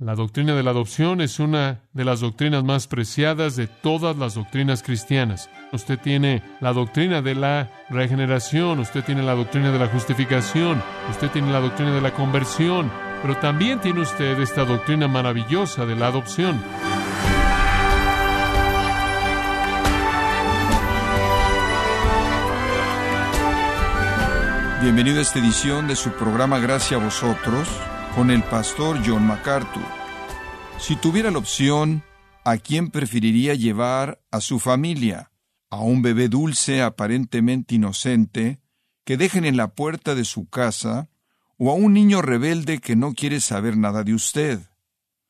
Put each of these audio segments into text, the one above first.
La doctrina de la adopción es una de las doctrinas más preciadas de todas las doctrinas cristianas. Usted tiene la doctrina de la regeneración, usted tiene la doctrina de la justificación, usted tiene la doctrina de la conversión, pero también tiene usted esta doctrina maravillosa de la adopción. Bienvenido a esta edición de su programa Gracia a vosotros con el pastor John MacArthur. Si tuviera la opción, ¿a quién preferiría llevar a su familia? ¿A un bebé dulce aparentemente inocente que dejen en la puerta de su casa o a un niño rebelde que no quiere saber nada de usted?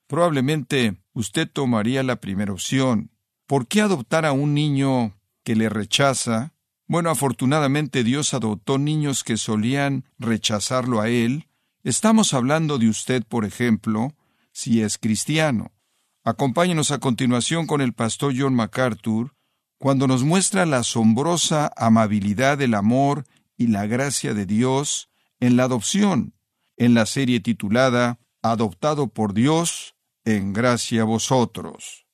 Probablemente usted tomaría la primera opción. ¿Por qué adoptar a un niño que le rechaza bueno, afortunadamente Dios adoptó niños que solían rechazarlo a Él. Estamos hablando de usted, por ejemplo, si es cristiano. Acompáñenos a continuación con el pastor John MacArthur cuando nos muestra la asombrosa amabilidad del amor y la gracia de Dios en la adopción, en la serie titulada Adoptado por Dios en gracia a vosotros.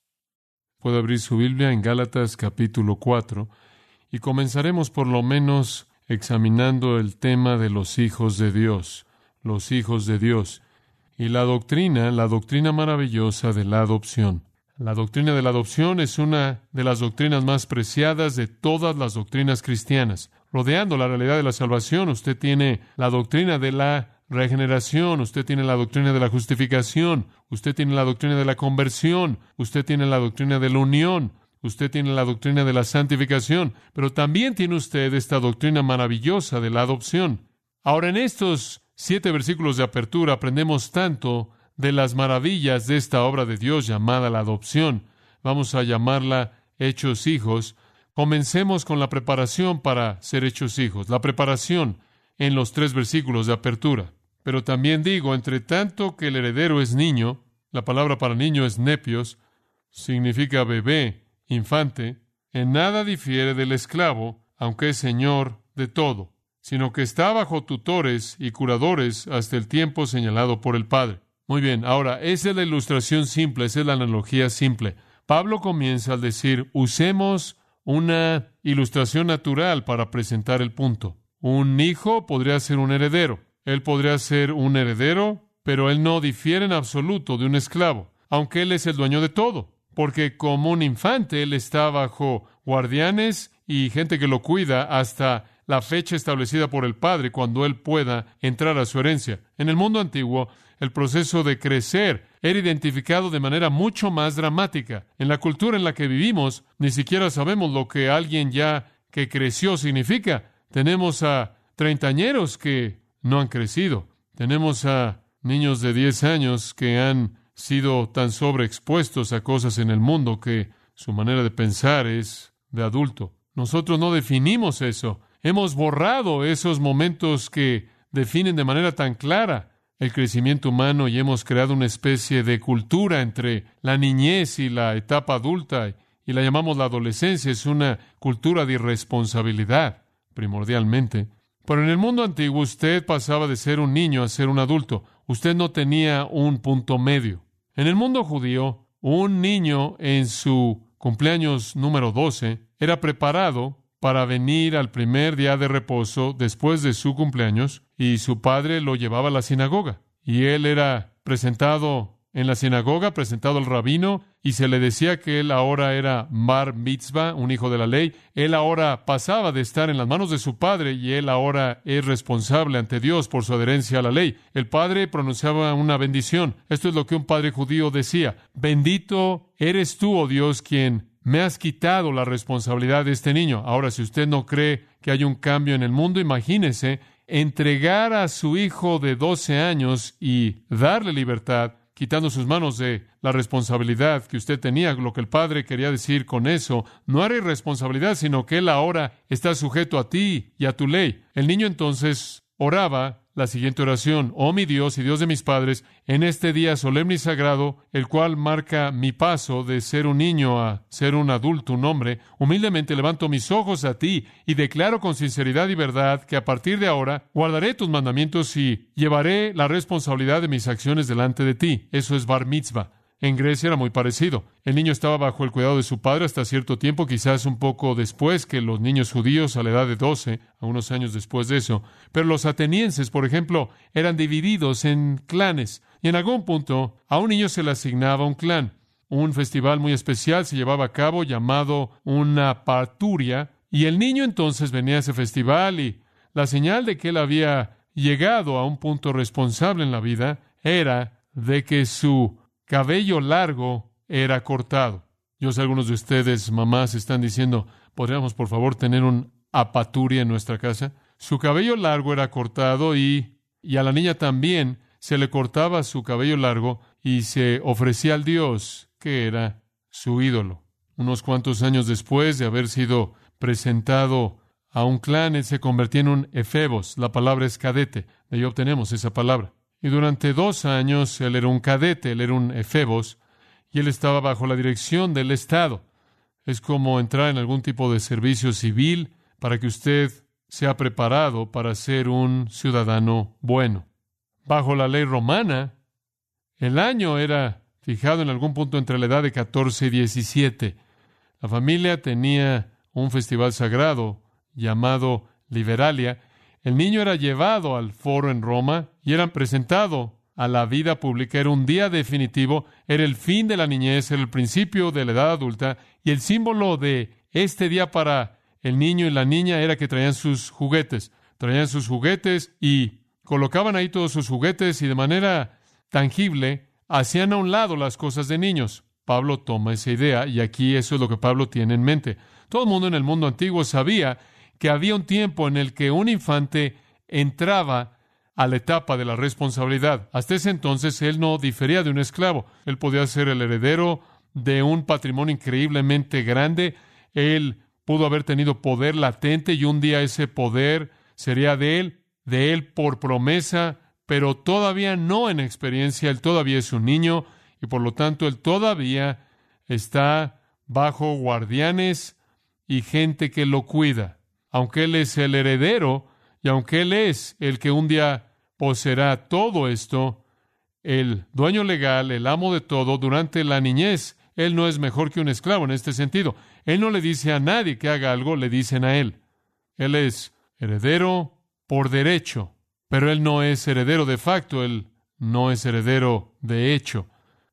Puede abrir su Biblia en Gálatas capítulo 4 y comenzaremos por lo menos examinando el tema de los hijos de Dios, los hijos de Dios, y la doctrina, la doctrina maravillosa de la adopción. La doctrina de la adopción es una de las doctrinas más preciadas de todas las doctrinas cristianas. Rodeando la realidad de la salvación, usted tiene la doctrina de la regeneración, usted tiene la doctrina de la justificación, usted tiene la doctrina de la conversión, usted tiene la doctrina de la unión, Usted tiene la doctrina de la santificación, pero también tiene usted esta doctrina maravillosa de la adopción. Ahora, en estos siete versículos de apertura aprendemos tanto de las maravillas de esta obra de Dios llamada la adopción. Vamos a llamarla hechos hijos. Comencemos con la preparación para ser hechos hijos, la preparación en los tres versículos de apertura. Pero también digo, entre tanto que el heredero es niño, la palabra para niño es nepios, significa bebé, infante, en nada difiere del esclavo, aunque es señor de todo, sino que está bajo tutores y curadores hasta el tiempo señalado por el Padre. Muy bien, ahora, esa es la ilustración simple, esa es la analogía simple. Pablo comienza al decir, usemos una ilustración natural para presentar el punto. Un hijo podría ser un heredero. Él podría ser un heredero, pero él no difiere en absoluto de un esclavo, aunque él es el dueño de todo porque como un infante él está bajo guardianes y gente que lo cuida hasta la fecha establecida por el Padre cuando él pueda entrar a su herencia. En el mundo antiguo, el proceso de crecer era identificado de manera mucho más dramática. En la cultura en la que vivimos, ni siquiera sabemos lo que alguien ya que creció significa. Tenemos a treintañeros que no han crecido. Tenemos a niños de diez años que han sido tan sobreexpuestos a cosas en el mundo que su manera de pensar es de adulto. Nosotros no definimos eso. Hemos borrado esos momentos que definen de manera tan clara el crecimiento humano y hemos creado una especie de cultura entre la niñez y la etapa adulta y la llamamos la adolescencia. Es una cultura de irresponsabilidad, primordialmente. Pero en el mundo antiguo usted pasaba de ser un niño a ser un adulto. Usted no tenía un punto medio. En el mundo judío, un niño en su cumpleaños número 12 era preparado para venir al primer día de reposo después de su cumpleaños y su padre lo llevaba a la sinagoga y él era presentado en la sinagoga, presentado al rabino, y se le decía que él ahora era Mar Mitzvah, un hijo de la ley. Él ahora pasaba de estar en las manos de su padre y él ahora es responsable ante Dios por su adherencia a la ley. El padre pronunciaba una bendición. Esto es lo que un padre judío decía. Bendito eres tú, oh Dios, quien me has quitado la responsabilidad de este niño. Ahora, si usted no cree que hay un cambio en el mundo, imagínese entregar a su hijo de 12 años y darle libertad quitando sus manos de la responsabilidad que usted tenía. Lo que el Padre quería decir con eso no era irresponsabilidad, sino que Él ahora está sujeto a ti y a tu ley. El niño entonces oraba la siguiente oración, oh mi Dios y Dios de mis padres, en este día solemne y sagrado, el cual marca mi paso de ser un niño a ser un adulto, un hombre, humildemente levanto mis ojos a ti y declaro con sinceridad y verdad que a partir de ahora guardaré tus mandamientos y llevaré la responsabilidad de mis acciones delante de ti. Eso es bar mitzvah. En Grecia era muy parecido. El niño estaba bajo el cuidado de su padre hasta cierto tiempo, quizás un poco después que los niños judíos a la edad de 12, a unos años después de eso. Pero los atenienses, por ejemplo, eran divididos en clanes y en algún punto a un niño se le asignaba un clan. Un festival muy especial se llevaba a cabo llamado una parturia y el niño entonces venía a ese festival y la señal de que él había llegado a un punto responsable en la vida era de que su cabello largo era cortado. Yo sé algunos de ustedes, mamás, están diciendo, ¿podríamos por favor tener un apaturia en nuestra casa? Su cabello largo era cortado y, y a la niña también se le cortaba su cabello largo y se ofrecía al Dios que era su ídolo. Unos cuantos años después de haber sido presentado a un clan, él se convertía en un efebos. La palabra es cadete. De ahí obtenemos esa palabra. Y durante dos años él era un cadete, él era un efebos, y él estaba bajo la dirección del Estado. Es como entrar en algún tipo de servicio civil para que usted sea preparado para ser un ciudadano bueno. Bajo la ley romana, el año era fijado en algún punto entre la edad de 14 y 17. La familia tenía un festival sagrado llamado Liberalia, el niño era llevado al foro en Roma y era presentado a la vida pública. Era un día definitivo, era el fin de la niñez, era el principio de la edad adulta y el símbolo de este día para el niño y la niña era que traían sus juguetes. Traían sus juguetes y colocaban ahí todos sus juguetes y de manera tangible hacían a un lado las cosas de niños. Pablo toma esa idea y aquí eso es lo que Pablo tiene en mente. Todo el mundo en el mundo antiguo sabía que había un tiempo en el que un infante entraba a la etapa de la responsabilidad. Hasta ese entonces él no difería de un esclavo. Él podía ser el heredero de un patrimonio increíblemente grande. Él pudo haber tenido poder latente y un día ese poder sería de él, de él por promesa, pero todavía no en experiencia. Él todavía es un niño y por lo tanto él todavía está bajo guardianes y gente que lo cuida aunque Él es el heredero y aunque Él es el que un día poseerá todo esto, el dueño legal, el amo de todo, durante la niñez, Él no es mejor que un esclavo en este sentido. Él no le dice a nadie que haga algo, le dicen a Él. Él es heredero por derecho, pero Él no es heredero de facto, Él no es heredero de hecho.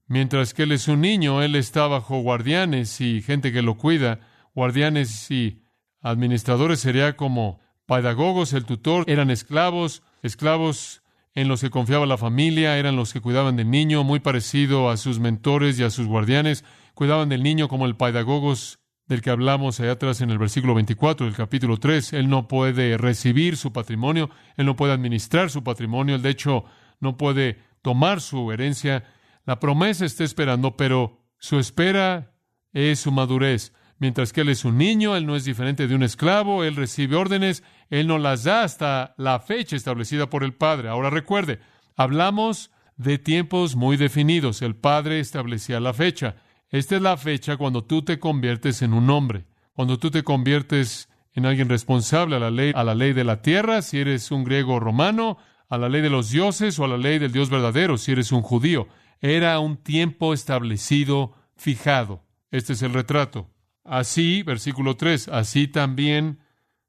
Mientras que Él es un niño, Él está bajo guardianes y gente que lo cuida, guardianes y Administradores sería como pedagogos, el tutor, eran esclavos, esclavos en los que confiaba la familia, eran los que cuidaban del niño, muy parecido a sus mentores y a sus guardianes, cuidaban del niño como el pedagogos del que hablamos allá atrás en el versículo 24 del capítulo 3. Él no puede recibir su patrimonio, él no puede administrar su patrimonio, él de hecho no puede tomar su herencia. La promesa está esperando, pero su espera es su madurez. Mientras que él es un niño, él no es diferente de un esclavo, él recibe órdenes, él no las da hasta la fecha establecida por el Padre. Ahora recuerde, hablamos de tiempos muy definidos. El Padre establecía la fecha. Esta es la fecha cuando tú te conviertes en un hombre, cuando tú te conviertes en alguien responsable a la ley, a la ley de la tierra, si eres un griego romano, a la ley de los dioses o a la ley del Dios verdadero, si eres un judío. Era un tiempo establecido, fijado. Este es el retrato. Así, versículo 3, así también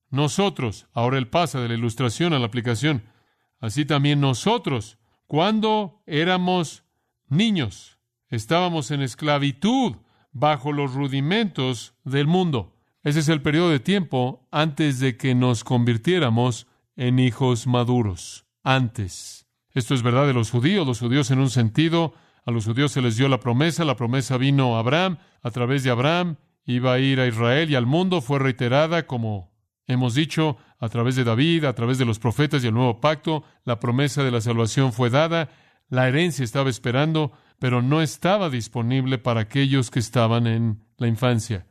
nosotros, ahora él pasa de la ilustración a la aplicación, así también nosotros, cuando éramos niños, estábamos en esclavitud bajo los rudimentos del mundo. Ese es el periodo de tiempo antes de que nos convirtiéramos en hijos maduros. Antes. Esto es verdad de los judíos. Los judíos en un sentido, a los judíos se les dio la promesa. La promesa vino a Abraham, a través de Abraham iba a ir a Israel y al mundo fue reiterada, como hemos dicho, a través de David, a través de los profetas y el nuevo pacto. La promesa de la salvación fue dada, la herencia estaba esperando, pero no estaba disponible para aquellos que estaban en la infancia.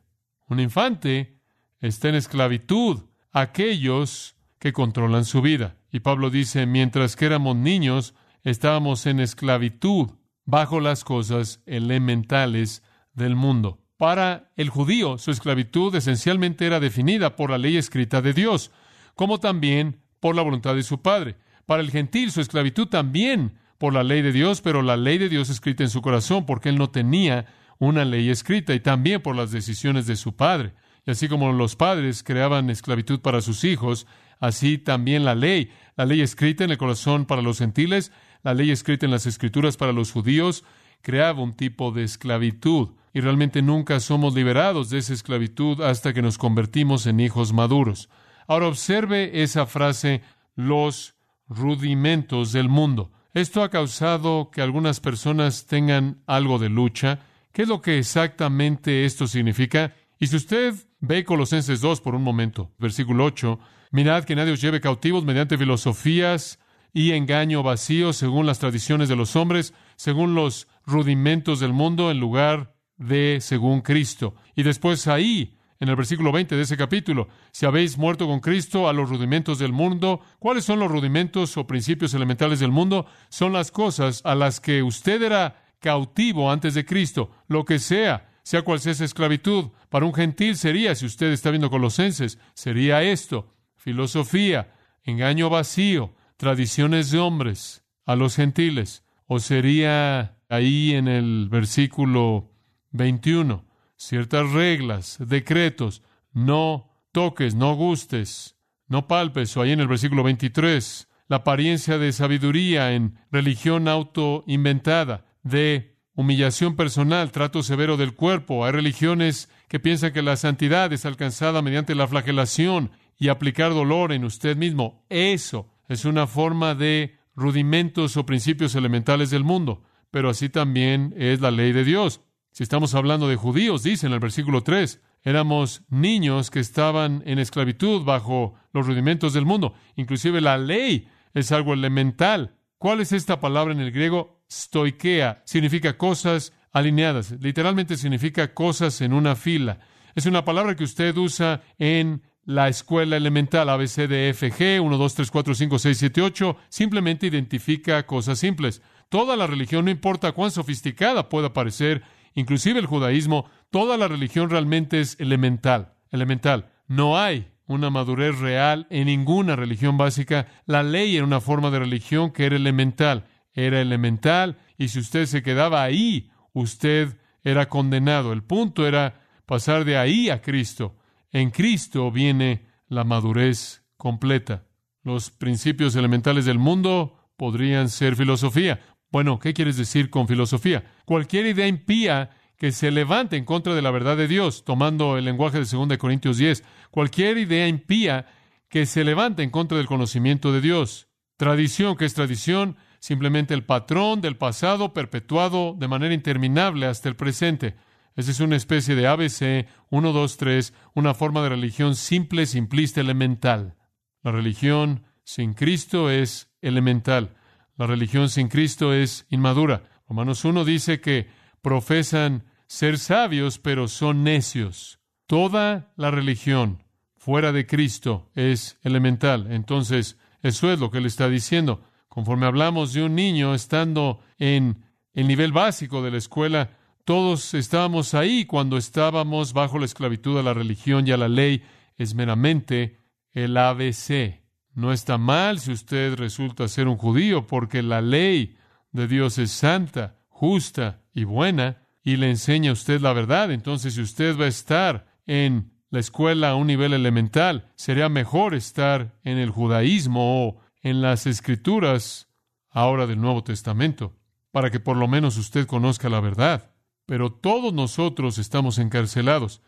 Un infante está en esclavitud, aquellos que controlan su vida. Y Pablo dice, mientras que éramos niños, estábamos en esclavitud bajo las cosas elementales del mundo. Para el judío, su esclavitud esencialmente era definida por la ley escrita de Dios, como también por la voluntad de su padre. Para el gentil, su esclavitud también por la ley de Dios, pero la ley de Dios escrita en su corazón, porque él no tenía una ley escrita, y también por las decisiones de su padre. Y así como los padres creaban esclavitud para sus hijos, así también la ley, la ley escrita en el corazón para los gentiles, la ley escrita en las escrituras para los judíos, creaba un tipo de esclavitud y realmente nunca somos liberados de esa esclavitud hasta que nos convertimos en hijos maduros. Ahora observe esa frase, los rudimentos del mundo. Esto ha causado que algunas personas tengan algo de lucha. ¿Qué es lo que exactamente esto significa? Y si usted ve Colosenses 2 por un momento, versículo 8, mirad que nadie os lleve cautivos mediante filosofías y engaño vacío según las tradiciones de los hombres, según los rudimentos del mundo, en lugar de según Cristo. Y después ahí, en el versículo 20 de ese capítulo, si habéis muerto con Cristo a los rudimentos del mundo, ¿cuáles son los rudimentos o principios elementales del mundo? Son las cosas a las que usted era cautivo antes de Cristo, lo que sea, sea cual sea esclavitud. Para un gentil sería, si usted está viendo Colosenses, sería esto, filosofía, engaño vacío, tradiciones de hombres a los gentiles, o sería ahí en el versículo 21, ciertas reglas, decretos, no toques, no gustes, no palpes, o ahí en el versículo 23, la apariencia de sabiduría en religión autoinventada, de humillación personal, trato severo del cuerpo. Hay religiones que piensan que la santidad es alcanzada mediante la flagelación y aplicar dolor en usted mismo. Eso es una forma de rudimentos o principios elementales del mundo, pero así también es la ley de Dios. Si estamos hablando de judíos, dice en el versículo 3, éramos niños que estaban en esclavitud bajo los rudimentos del mundo. Inclusive la ley es algo elemental. ¿Cuál es esta palabra en el griego? Stoikea. Significa cosas alineadas. Literalmente significa cosas en una fila. Es una palabra que usted usa en la escuela elemental ABCDFG 1, 2, 3, 4, 5, 6, 7, 8. Simplemente identifica cosas simples. Toda la religión, no importa cuán sofisticada pueda parecer, inclusive el judaísmo, toda la religión realmente es elemental, elemental. No hay una madurez real en ninguna religión básica. La ley era una forma de religión que era elemental, era elemental, y si usted se quedaba ahí, usted era condenado. El punto era pasar de ahí a Cristo. En Cristo viene la madurez completa. Los principios elementales del mundo podrían ser filosofía. Bueno, ¿qué quieres decir con filosofía? Cualquier idea impía que se levante en contra de la verdad de Dios, tomando el lenguaje de 2 Corintios 10, cualquier idea impía que se levante en contra del conocimiento de Dios. Tradición, que es tradición, simplemente el patrón del pasado perpetuado de manera interminable hasta el presente. Esa es una especie de ABC 1, 2, 3, una forma de religión simple, simplista, elemental. La religión sin Cristo es elemental. La religión sin Cristo es inmadura. Romanos 1 dice que profesan ser sabios, pero son necios. Toda la religión fuera de Cristo es elemental. Entonces, eso es lo que él está diciendo. Conforme hablamos de un niño estando en el nivel básico de la escuela, todos estábamos ahí cuando estábamos bajo la esclavitud a la religión y a la ley. Es meramente el ABC. No está mal si usted resulta ser un judío, porque la ley de Dios es santa, justa y buena, y le enseña a usted la verdad. Entonces, si usted va a estar en la escuela a un nivel elemental, sería mejor estar en el judaísmo o en las escrituras ahora del Nuevo Testamento, para que por lo menos usted conozca la verdad. Pero todos nosotros estamos encarcelados.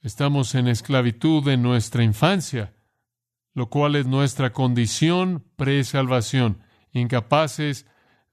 Estamos en esclavitud en nuestra infancia lo cual es nuestra condición pre-salvación, incapaces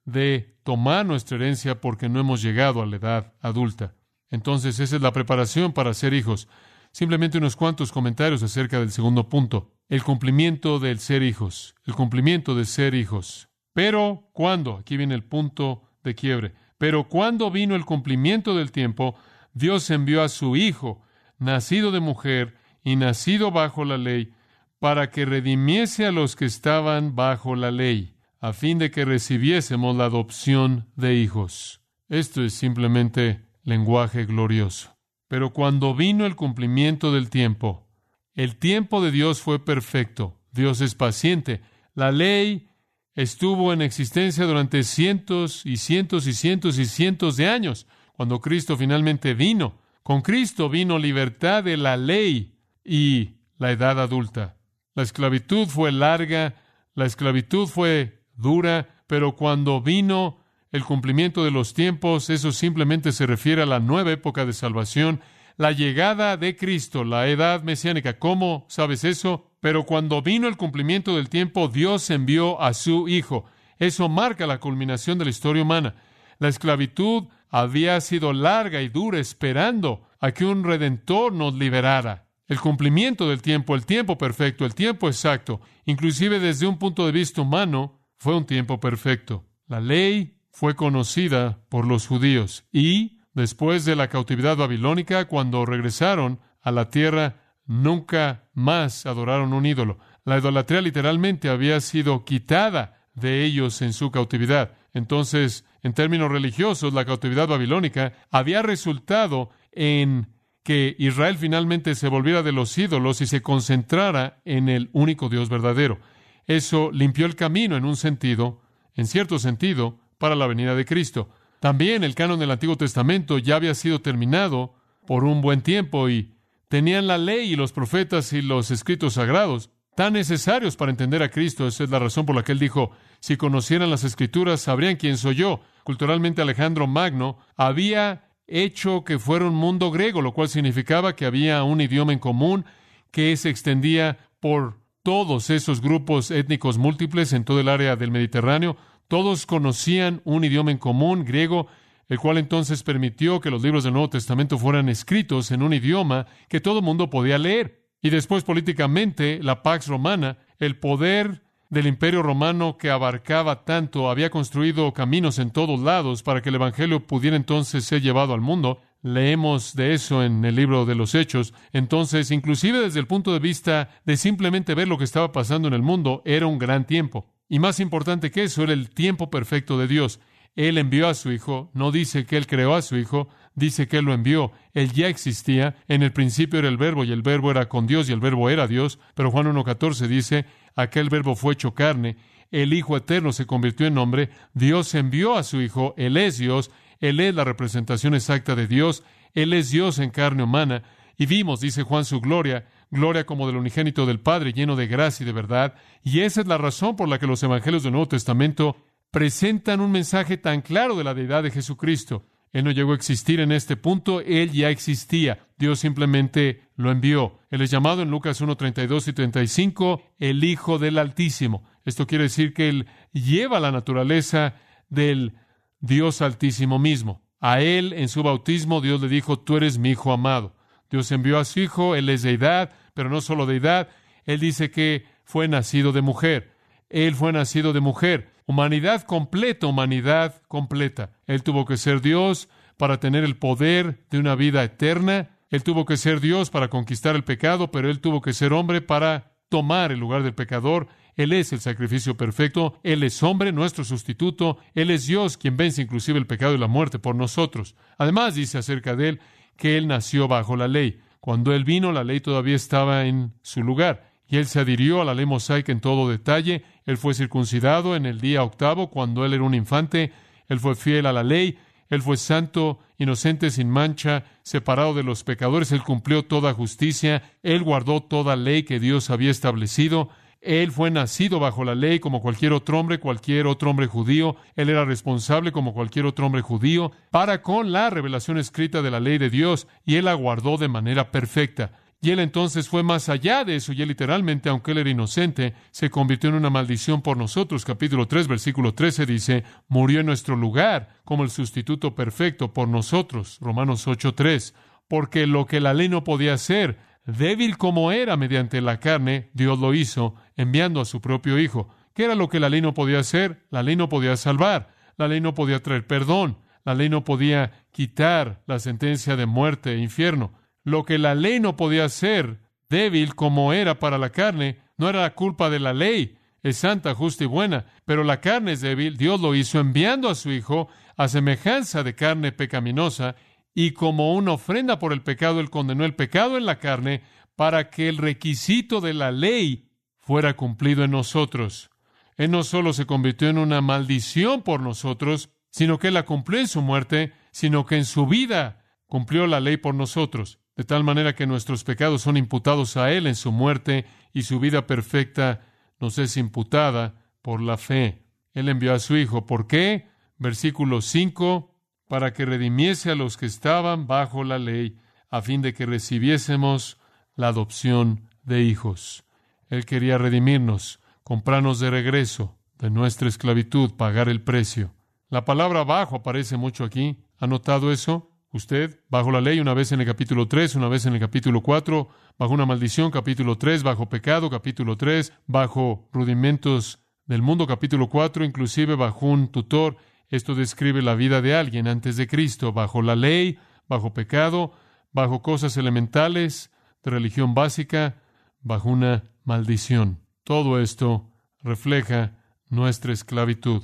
de tomar nuestra herencia porque no hemos llegado a la edad adulta. Entonces, esa es la preparación para ser hijos. Simplemente unos cuantos comentarios acerca del segundo punto, el cumplimiento del ser hijos, el cumplimiento de ser hijos. Pero, ¿cuándo? Aquí viene el punto de quiebre. Pero cuando vino el cumplimiento del tiempo, Dios envió a su Hijo, nacido de mujer y nacido bajo la ley, para que redimiese a los que estaban bajo la ley, a fin de que recibiésemos la adopción de hijos. Esto es simplemente lenguaje glorioso. Pero cuando vino el cumplimiento del tiempo, el tiempo de Dios fue perfecto. Dios es paciente. La ley estuvo en existencia durante cientos y cientos y cientos y cientos de años. Cuando Cristo finalmente vino, con Cristo vino libertad de la ley y la edad adulta. La esclavitud fue larga, la esclavitud fue dura, pero cuando vino el cumplimiento de los tiempos, eso simplemente se refiere a la nueva época de salvación, la llegada de Cristo, la edad mesiánica. ¿Cómo sabes eso? Pero cuando vino el cumplimiento del tiempo, Dios envió a su Hijo. Eso marca la culminación de la historia humana. La esclavitud había sido larga y dura esperando a que un redentor nos liberara. El cumplimiento del tiempo, el tiempo perfecto, el tiempo exacto, inclusive desde un punto de vista humano, fue un tiempo perfecto. La ley fue conocida por los judíos y, después de la cautividad babilónica, cuando regresaron a la tierra, nunca más adoraron un ídolo. La idolatría literalmente había sido quitada de ellos en su cautividad. Entonces, en términos religiosos, la cautividad babilónica había resultado en que Israel finalmente se volviera de los ídolos y se concentrara en el único Dios verdadero. Eso limpió el camino en un sentido, en cierto sentido, para la venida de Cristo. También el canon del Antiguo Testamento ya había sido terminado por un buen tiempo y tenían la ley y los profetas y los escritos sagrados tan necesarios para entender a Cristo. Esa es la razón por la que él dijo, si conocieran las escrituras, sabrían quién soy yo. Culturalmente Alejandro Magno había hecho que fuera un mundo griego, lo cual significaba que había un idioma en común que se extendía por todos esos grupos étnicos múltiples en todo el área del Mediterráneo. Todos conocían un idioma en común, griego, el cual entonces permitió que los libros del Nuevo Testamento fueran escritos en un idioma que todo mundo podía leer. Y después políticamente, la Pax Romana, el poder del imperio romano que abarcaba tanto, había construido caminos en todos lados para que el Evangelio pudiera entonces ser llevado al mundo. Leemos de eso en el libro de los Hechos. Entonces, inclusive desde el punto de vista de simplemente ver lo que estaba pasando en el mundo, era un gran tiempo. Y más importante que eso, era el tiempo perfecto de Dios. Él envió a su Hijo, no dice que Él creó a su Hijo, dice que Él lo envió. Él ya existía, en el principio era el verbo y el verbo era con Dios y el verbo era Dios, pero Juan 1.14 dice, aquel verbo fue hecho carne, el Hijo eterno se convirtió en hombre, Dios envió a su Hijo, Él es Dios, Él es la representación exacta de Dios, Él es Dios en carne humana, y vimos, dice Juan, su gloria, gloria como del unigénito del Padre, lleno de gracia y de verdad, y esa es la razón por la que los evangelios del Nuevo Testamento presentan un mensaje tan claro de la deidad de Jesucristo. Él no llegó a existir en este punto, Él ya existía. Dios simplemente lo envió. Él es llamado en Lucas 1, 32 y 35 el Hijo del Altísimo. Esto quiere decir que Él lleva la naturaleza del Dios Altísimo mismo. A Él, en su bautismo, Dios le dijo, tú eres mi Hijo amado. Dios envió a su Hijo, Él es deidad, pero no solo deidad. Él dice que fue nacido de mujer. Él fue nacido de mujer. Humanidad completa, humanidad completa. Él tuvo que ser Dios para tener el poder de una vida eterna. Él tuvo que ser Dios para conquistar el pecado, pero él tuvo que ser hombre para tomar el lugar del pecador. Él es el sacrificio perfecto, Él es hombre, nuestro sustituto, Él es Dios quien vence inclusive el pecado y la muerte por nosotros. Además dice acerca de Él que Él nació bajo la ley. Cuando Él vino, la ley todavía estaba en su lugar y él se adhirió a la ley mosaica en todo detalle. Él fue circuncidado en el día octavo cuando él era un infante. Él fue fiel a la ley. Él fue santo, inocente, sin mancha, separado de los pecadores. Él cumplió toda justicia. Él guardó toda ley que Dios había establecido. Él fue nacido bajo la ley como cualquier otro hombre, cualquier otro hombre judío. Él era responsable como cualquier otro hombre judío para con la revelación escrita de la ley de Dios y él la guardó de manera perfecta. Y él entonces fue más allá de eso, y él literalmente, aunque él era inocente, se convirtió en una maldición por nosotros. Capítulo 3, versículo 13 dice, murió en nuestro lugar como el sustituto perfecto por nosotros. Romanos 8, 3. Porque lo que la ley no podía hacer, débil como era mediante la carne, Dios lo hizo, enviando a su propio Hijo. ¿Qué era lo que la ley no podía hacer? La ley no podía salvar, la ley no podía traer perdón, la ley no podía quitar la sentencia de muerte e infierno. Lo que la ley no podía hacer, débil como era para la carne, No era la culpa de la ley, es santa, justa y buena, pero la carne es débil. Dios lo hizo enviando a su Hijo a semejanza de carne pecaminosa y como una ofrenda por el pecado, Él condenó el pecado en la carne para que el requisito de la ley fuera cumplido en nosotros. Él no solo se convirtió en una maldición por nosotros, sino que la cumplió en su muerte, sino que en su vida cumplió la ley por nosotros, de tal manera que nuestros pecados son imputados a Él en su muerte y su vida perfecta nos es imputada por la fe. Él envió a su Hijo. ¿Por qué? Versículo 5, para que redimiese a los que estaban bajo la ley, a fin de que recibiésemos la adopción de hijos. Él quería redimirnos, comprarnos de regreso de nuestra esclavitud, pagar el precio. La palabra bajo aparece mucho aquí. ¿Ha notado eso? Usted, bajo la ley, una vez en el capítulo 3, una vez en el capítulo 4, bajo una maldición, capítulo 3, bajo pecado, capítulo 3, bajo rudimentos del mundo, capítulo 4, inclusive bajo un tutor. Esto describe la vida de alguien antes de Cristo, bajo la ley, bajo pecado, bajo cosas elementales de religión básica, bajo una maldición. Todo esto refleja nuestra esclavitud.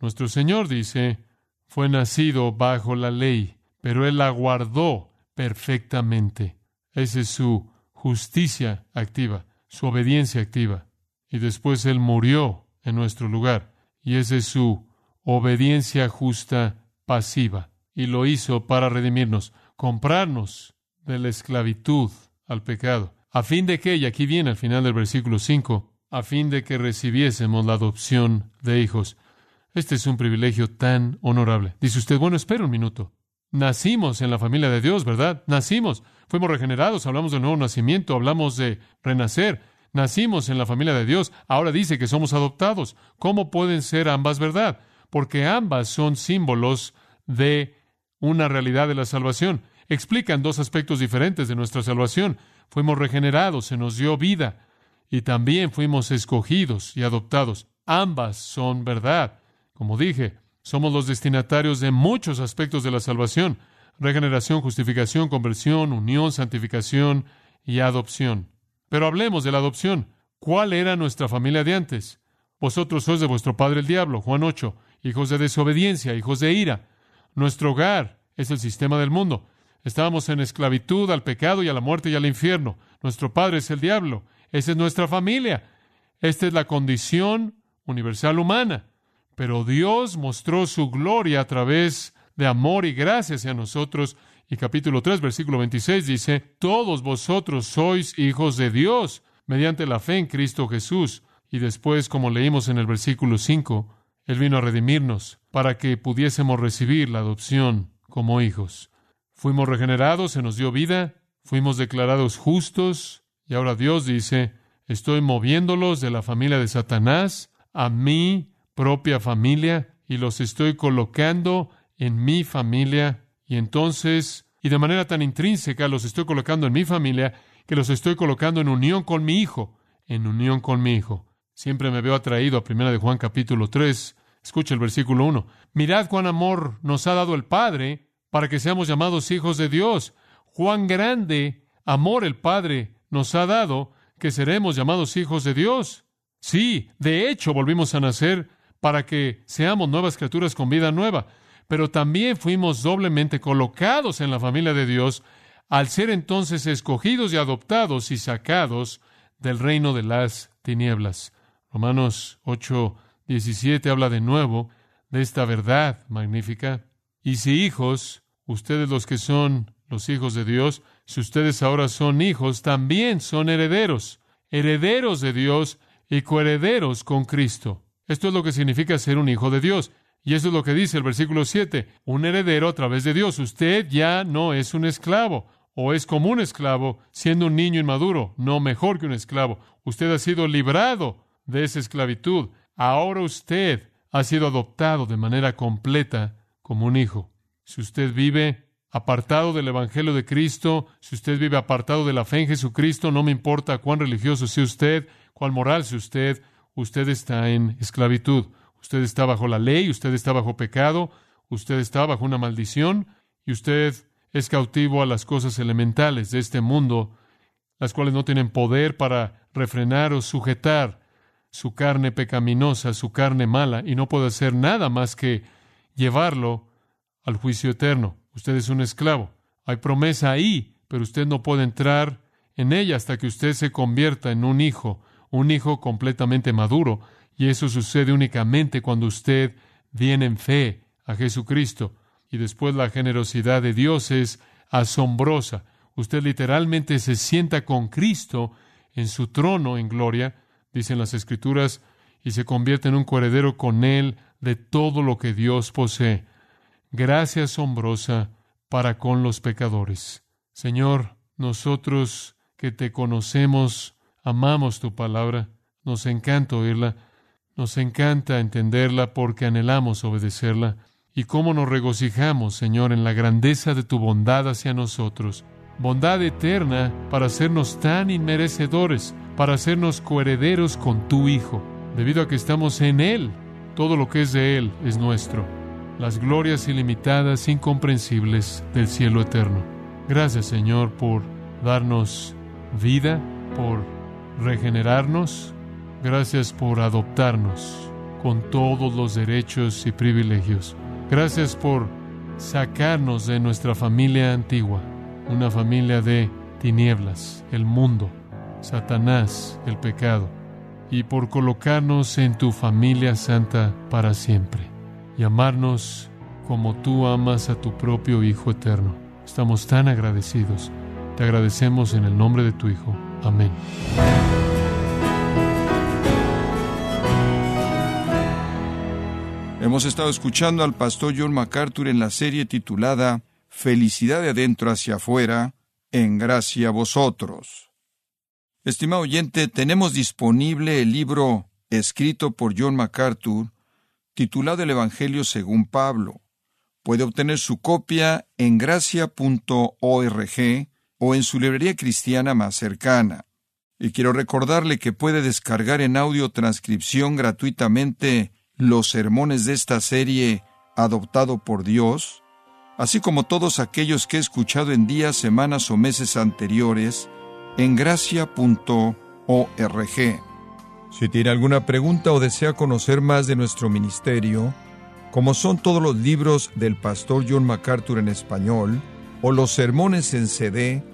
Nuestro Señor dice, fue nacido bajo la ley pero Él la guardó perfectamente. Esa es su justicia activa, su obediencia activa. Y después Él murió en nuestro lugar. Y esa es su obediencia justa pasiva. Y lo hizo para redimirnos, comprarnos de la esclavitud al pecado, a fin de que, y aquí viene al final del versículo 5, a fin de que recibiésemos la adopción de hijos. Este es un privilegio tan honorable. Dice usted, bueno, espera un minuto. Nacimos en la familia de Dios, ¿verdad? Nacimos, fuimos regenerados, hablamos de nuevo nacimiento, hablamos de renacer. Nacimos en la familia de Dios, ahora dice que somos adoptados. ¿Cómo pueden ser ambas verdad? Porque ambas son símbolos de una realidad de la salvación. Explican dos aspectos diferentes de nuestra salvación. Fuimos regenerados, se nos dio vida y también fuimos escogidos y adoptados. Ambas son verdad. Como dije, somos los destinatarios de muchos aspectos de la salvación. Regeneración, justificación, conversión, unión, santificación y adopción. Pero hablemos de la adopción. ¿Cuál era nuestra familia de antes? Vosotros sois de vuestro padre el diablo, Juan 8, hijos de desobediencia, hijos de ira. Nuestro hogar es el sistema del mundo. Estábamos en esclavitud al pecado y a la muerte y al infierno. Nuestro padre es el diablo. Esa es nuestra familia. Esta es la condición universal humana. Pero Dios mostró su gloria a través de amor y gracia hacia nosotros. Y capítulo 3, versículo 26 dice, todos vosotros sois hijos de Dios mediante la fe en Cristo Jesús. Y después, como leímos en el versículo 5, Él vino a redimirnos para que pudiésemos recibir la adopción como hijos. Fuimos regenerados, se nos dio vida, fuimos declarados justos, y ahora Dios dice, estoy moviéndolos de la familia de Satanás a mí propia familia y los estoy colocando en mi familia y entonces, y de manera tan intrínseca, los estoy colocando en mi familia que los estoy colocando en unión con mi hijo, en unión con mi hijo. Siempre me veo atraído a Primera de Juan capítulo 3. Escucha el versículo 1. Mirad cuán amor nos ha dado el Padre para que seamos llamados hijos de Dios. Juan grande amor el Padre nos ha dado que seremos llamados hijos de Dios. Sí, de hecho volvimos a nacer para que seamos nuevas criaturas con vida nueva, pero también fuimos doblemente colocados en la familia de Dios al ser entonces escogidos y adoptados y sacados del reino de las tinieblas. Romanos 8, 17 habla de nuevo de esta verdad magnífica. Y si hijos, ustedes los que son los hijos de Dios, si ustedes ahora son hijos, también son herederos, herederos de Dios y coherederos con Cristo. Esto es lo que significa ser un hijo de Dios. Y eso es lo que dice el versículo 7. Un heredero a través de Dios. Usted ya no es un esclavo, o es como un esclavo, siendo un niño inmaduro, no mejor que un esclavo. Usted ha sido librado de esa esclavitud. Ahora usted ha sido adoptado de manera completa como un hijo. Si usted vive apartado del Evangelio de Cristo, si usted vive apartado de la fe en Jesucristo, no me importa cuán religioso sea usted, cuán moral sea usted, usted está en esclavitud, usted está bajo la ley, usted está bajo pecado, usted está bajo una maldición y usted es cautivo a las cosas elementales de este mundo las cuales no tienen poder para refrenar o sujetar su carne pecaminosa, su carne mala, y no puede hacer nada más que llevarlo al juicio eterno. Usted es un esclavo. Hay promesa ahí, pero usted no puede entrar en ella hasta que usted se convierta en un hijo, un hijo completamente maduro, y eso sucede únicamente cuando usted viene en fe a Jesucristo. Y después la generosidad de Dios es asombrosa. Usted literalmente se sienta con Cristo en su trono en gloria, dicen las Escrituras, y se convierte en un coheredero con Él de todo lo que Dios posee. Gracia asombrosa para con los pecadores. Señor, nosotros que te conocemos, amamos tu palabra, nos encanta oírla, nos encanta entenderla porque anhelamos obedecerla. Y cómo nos regocijamos, Señor, en la grandeza de tu bondad hacia nosotros bondad eterna para hacernos tan inmerecedores, para hacernos coherederos con tu Hijo. Debido a que estamos en Él, todo lo que es de Él es nuestro. Las glorias ilimitadas, incomprensibles del cielo eterno. Gracias Señor por darnos vida, por regenerarnos. Gracias por adoptarnos con todos los derechos y privilegios. Gracias por sacarnos de nuestra familia antigua una familia de tinieblas, el mundo, Satanás, el pecado, y por colocarnos en tu familia santa para siempre y amarnos como tú amas a tu propio Hijo eterno. Estamos tan agradecidos. Te agradecemos en el nombre de tu Hijo. Amén. Hemos estado escuchando al pastor John MacArthur en la serie titulada felicidad de adentro hacia afuera, en gracia a vosotros. Estimado oyente, tenemos disponible el libro escrito por John MacArthur, titulado El Evangelio según Pablo. Puede obtener su copia en gracia.org o en su librería cristiana más cercana. Y quiero recordarle que puede descargar en audio transcripción gratuitamente los sermones de esta serie Adoptado por Dios, así como todos aquellos que he escuchado en días, semanas o meses anteriores en gracia.org. Si tiene alguna pregunta o desea conocer más de nuestro ministerio, como son todos los libros del pastor John MacArthur en español, o los sermones en CD